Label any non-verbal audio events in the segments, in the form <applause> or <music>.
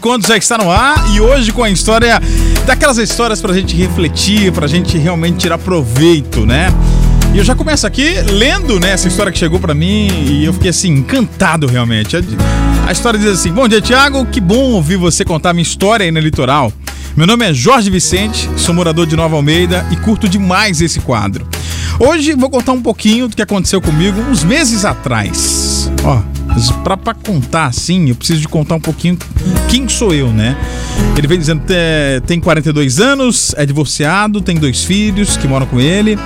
Contos já está no ar e hoje com a história daquelas histórias pra gente refletir, pra gente realmente tirar proveito, né? E eu já começo aqui lendo né, essa história que chegou para mim e eu fiquei assim, encantado realmente. A história diz assim: Bom dia, Tiago, que bom ouvir você contar minha história aí no litoral. Meu nome é Jorge Vicente, sou morador de Nova Almeida e curto demais esse quadro. Hoje vou contar um pouquinho do que aconteceu comigo uns meses atrás. Ó, pra contar assim, eu preciso de contar um pouquinho quem sou eu, né? Ele vem dizendo tem 42 anos, é divorciado, tem dois filhos que moram com ele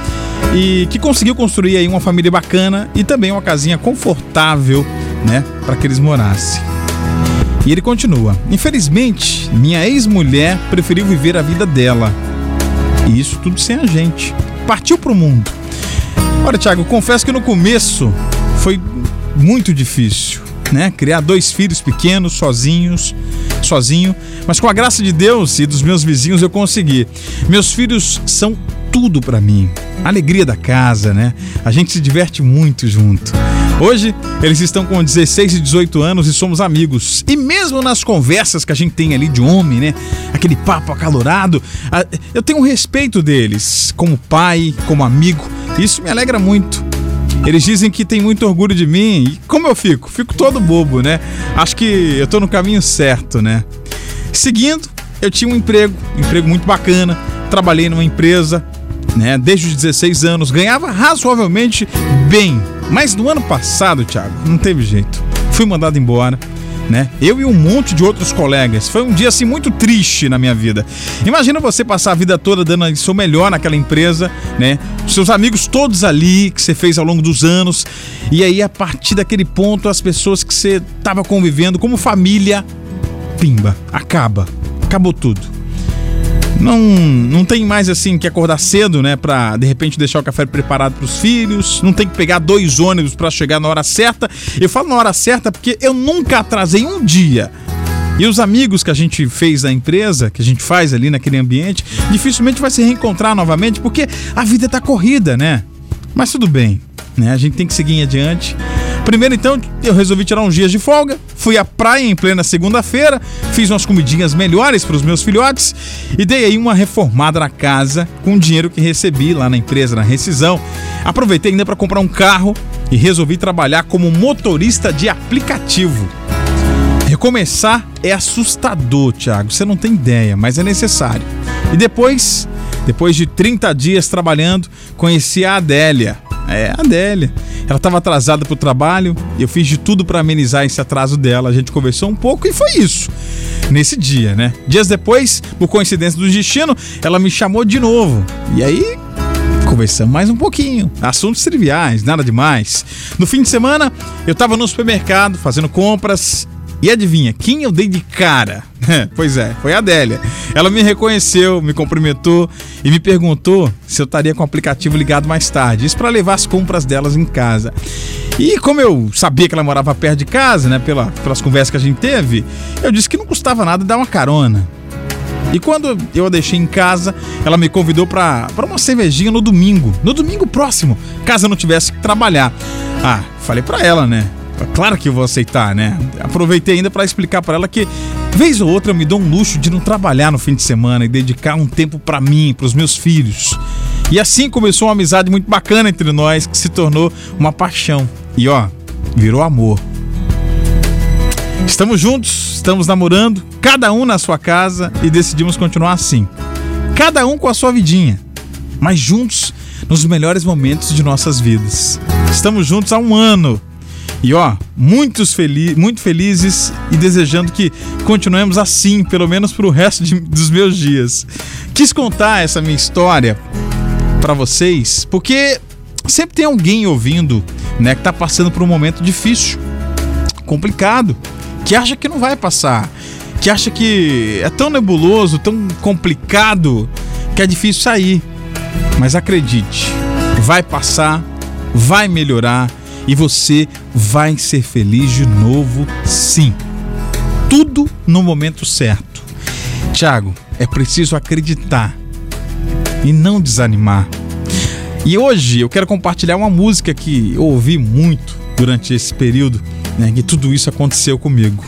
e que conseguiu construir aí uma família bacana e também uma casinha confortável, né, para que eles morassem. E ele continua: Infelizmente, minha ex-mulher preferiu viver a vida dela. E isso tudo sem a gente. Partiu pro mundo. Olha, Thiago, confesso que no começo foi muito difícil, né? Criar dois filhos pequenos, sozinhos, sozinho, mas com a graça de Deus e dos meus vizinhos eu consegui. Meus filhos são tudo para mim. alegria da casa, né? A gente se diverte muito junto. Hoje, eles estão com 16 e 18 anos e somos amigos. E mesmo nas conversas que a gente tem ali de homem, né? Aquele papo acalorado, eu tenho um respeito deles, como pai, como amigo. Isso me alegra muito. Eles dizem que tem muito orgulho de mim. E como eu fico? Fico todo bobo, né? Acho que eu tô no caminho certo, né? Seguindo, eu tinha um emprego, emprego muito bacana. Trabalhei numa empresa, né, desde os 16 anos, ganhava razoavelmente bem. Mas no ano passado, Thiago, não teve jeito. Fui mandado embora. Né? Eu e um monte de outros colegas. Foi um dia assim muito triste na minha vida. Imagina você passar a vida toda dando o seu melhor naquela empresa, né? Seus amigos todos ali que você fez ao longo dos anos. E aí a partir daquele ponto as pessoas que você estava convivendo como família, pimba, acaba. Acabou tudo não, não tem mais assim que acordar cedo, né, para de repente deixar o café preparado para os filhos, não tem que pegar dois ônibus para chegar na hora certa. Eu falo na hora certa porque eu nunca atrasei um dia. E os amigos que a gente fez na empresa, que a gente faz ali naquele ambiente, dificilmente vai se reencontrar novamente porque a vida tá corrida, né? Mas tudo bem, né? A gente tem que seguir em adiante. Primeiro, então, eu resolvi tirar uns dias de folga, fui à praia em plena segunda-feira, fiz umas comidinhas melhores para os meus filhotes e dei aí uma reformada na casa com o dinheiro que recebi lá na empresa, na rescisão. Aproveitei ainda para comprar um carro e resolvi trabalhar como motorista de aplicativo. Recomeçar é assustador, Thiago, você não tem ideia, mas é necessário. E depois, depois de 30 dias trabalhando, conheci a Adélia. É, a Adélia. Ela estava atrasada para o trabalho eu fiz de tudo para amenizar esse atraso dela. A gente conversou um pouco e foi isso. Nesse dia, né? Dias depois, por coincidência do destino, ela me chamou de novo. E aí, conversamos mais um pouquinho. Assuntos triviais, nada demais. No fim de semana, eu estava no supermercado fazendo compras e adivinha, quem eu dei de cara? <laughs> pois é, foi a Adélia. Ela me reconheceu, me cumprimentou e me perguntou se eu estaria com o aplicativo ligado mais tarde. Isso para levar as compras delas em casa. E como eu sabia que ela morava perto de casa, né, pela, pelas conversas que a gente teve, eu disse que não custava nada dar uma carona. E quando eu a deixei em casa, ela me convidou para uma cervejinha no domingo, no domingo próximo, caso eu não tivesse que trabalhar. Ah, falei para ela, né? Claro que eu vou aceitar, né? Aproveitei ainda para explicar para ela que vez ou outra eu me dou um luxo de não trabalhar no fim de semana e dedicar um tempo para mim, para os meus filhos. E assim começou uma amizade muito bacana entre nós que se tornou uma paixão. E ó, virou amor. Estamos juntos, estamos namorando, cada um na sua casa e decidimos continuar assim. Cada um com a sua vidinha, mas juntos nos melhores momentos de nossas vidas. Estamos juntos há um ano e ó, muitos fel muito felizes e desejando que continuemos assim, pelo menos pro resto de, dos meus dias. Quis contar essa minha história para vocês, porque sempre tem alguém ouvindo, né, que tá passando por um momento difícil, complicado, que acha que não vai passar, que acha que é tão nebuloso, tão complicado, que é difícil sair. Mas acredite, vai passar, vai melhorar e você vai ser feliz de novo, sim. Tudo no momento certo. Tiago, é preciso acreditar e não desanimar. E hoje eu quero compartilhar uma música que eu ouvi muito durante esse período, né, que tudo isso aconteceu comigo.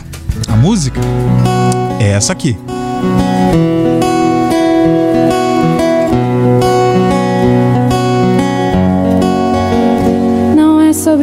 A música é é essa aqui.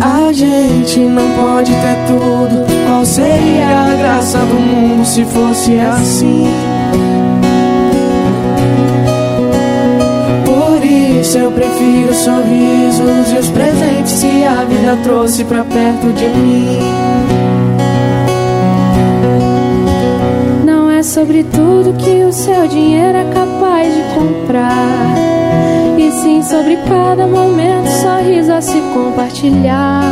A gente não pode ter tudo. Qual seria a graça do mundo se fosse assim? Por isso eu prefiro sorrisos e os presentes que a vida trouxe pra perto de mim. Não é sobre tudo que o seu dinheiro é capaz de comprar. Sim sobre cada momento, sorriso a se compartilhar.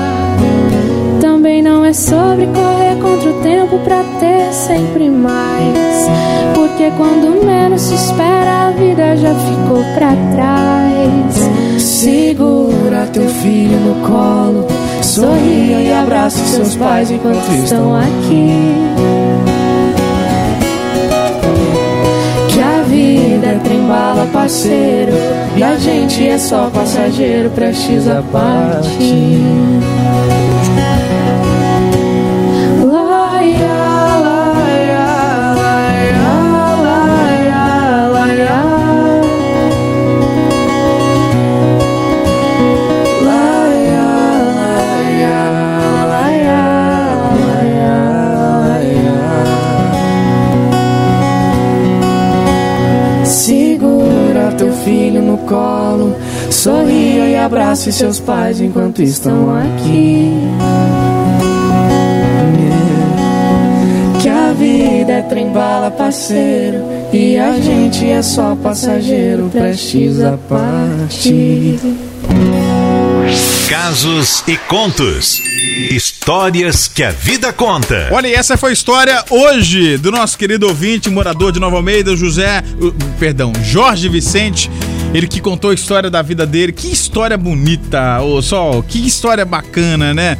Também não é sobre correr contra o tempo pra ter sempre mais. Porque quando menos se espera, a vida já ficou pra trás. Segura teu filho no colo, sorria e abrace seus pais enquanto estão aqui. Vida é trem-bala, parceiro, e a gente é só passageiro, prestes a partir. Colo, sorria e abrace seus pais enquanto estão aqui. Que a vida é trem-bala, parceiro, e a gente é só passageiro, prestes a partir. Casos e contos. Histórias que a vida conta. Olha, e essa foi a história hoje do nosso querido ouvinte, morador de Nova Almeida, José, uh, perdão, Jorge Vicente. Ele que contou a história da vida dele. Que história bonita, ô Sol. Que história bacana, né?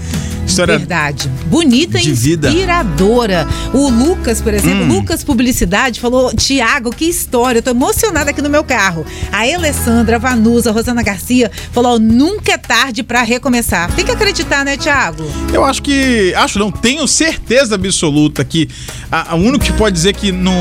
História Verdade. Bonita e vida. inspiradora. O Lucas, por exemplo, Hum. Lucas Publicidade, falou: Tiago, que história. Eu tô emocionada aqui no meu carro. A Alessandra, a Vanusa, a Rosana Garcia falou: nunca é tarde pra recomeçar. Tem que acreditar, né, Tiago? Eu acho que. Acho não, tenho certeza absoluta que a, a único que pode dizer que não,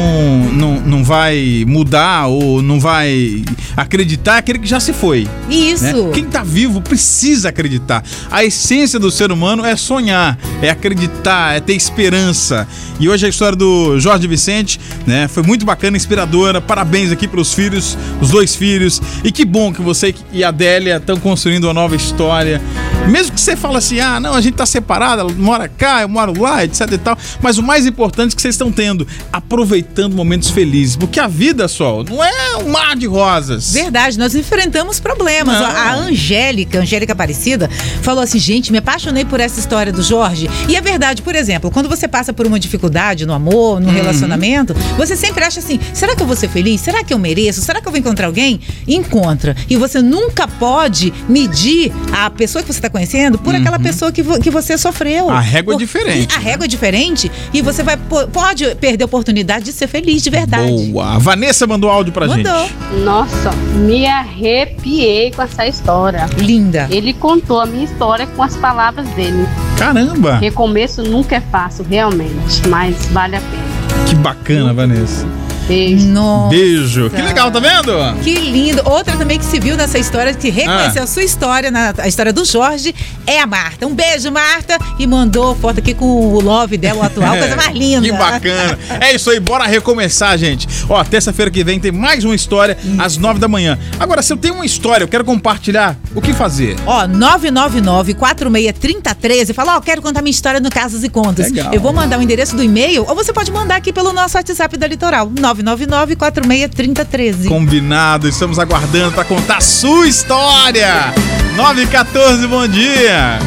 não, não vai mudar ou não vai acreditar é aquele que já se foi. né? Isso. Quem tá vivo precisa acreditar. A essência do ser humano é sonhar, é acreditar, é ter esperança. E hoje a história do Jorge Vicente, né, foi muito bacana, inspiradora. Parabéns aqui pros filhos, os dois filhos. E que bom que você e a Adélia estão construindo uma nova história. Mesmo que você fale assim, ah, não, a gente tá separada, ela mora cá, eu moro lá, etc e tal. Mas o mais importante é que vocês estão tendo, aproveitando momentos felizes. Porque a vida, só, não é um mar de rosas. Verdade, nós enfrentamos problemas. Não. A Angélica, Angélica Aparecida, falou assim: gente, me apaixonei por essa história do Jorge. E é verdade, por exemplo, quando você passa por uma dificuldade no amor, Uhum. no relacionamento, você sempre acha assim: será que eu vou ser feliz? Será que eu mereço? Será que eu vou encontrar alguém? Encontra. E você nunca pode medir a pessoa que você está conhecendo por aquela pessoa que, vo- que você sofreu. Uhum. A régua é Por- diferente, A régua é diferente e você vai po- pode perder a oportunidade de ser feliz de verdade. Boa. A Vanessa mandou áudio pra Mandou. gente. Nossa, me arrepiei com essa história. Linda. Ele contou a minha história com as palavras dele. Caramba! Recomeço nunca é fácil, realmente, mas vale a pena. Que bacana, Vanessa. Beijo. Nossa. Beijo. Que legal, tá vendo? Que lindo. Outra também que se viu nessa história, que reconheceu Ah. a sua história, na, a história do Jorge, é a Marta. Um beijo, Marta. E mandou foto aqui com o love dela, o atual, coisa mais linda. Que bacana. É isso aí, bora recomeçar, gente. Ó, terça-feira que vem tem mais uma história às nove da manhã. Agora, se eu tenho uma história, eu quero compartilhar, o que fazer? Ó, 999-463013. Fala, ó, quero contar minha história no Casos e Contos. Legal. Eu vou mandar o endereço do e-mail ou você pode mandar aqui pelo nosso WhatsApp da Litoral. 999-463013. Combinado, estamos aguardando pra contar a sua história. 9 e 14, bom dia.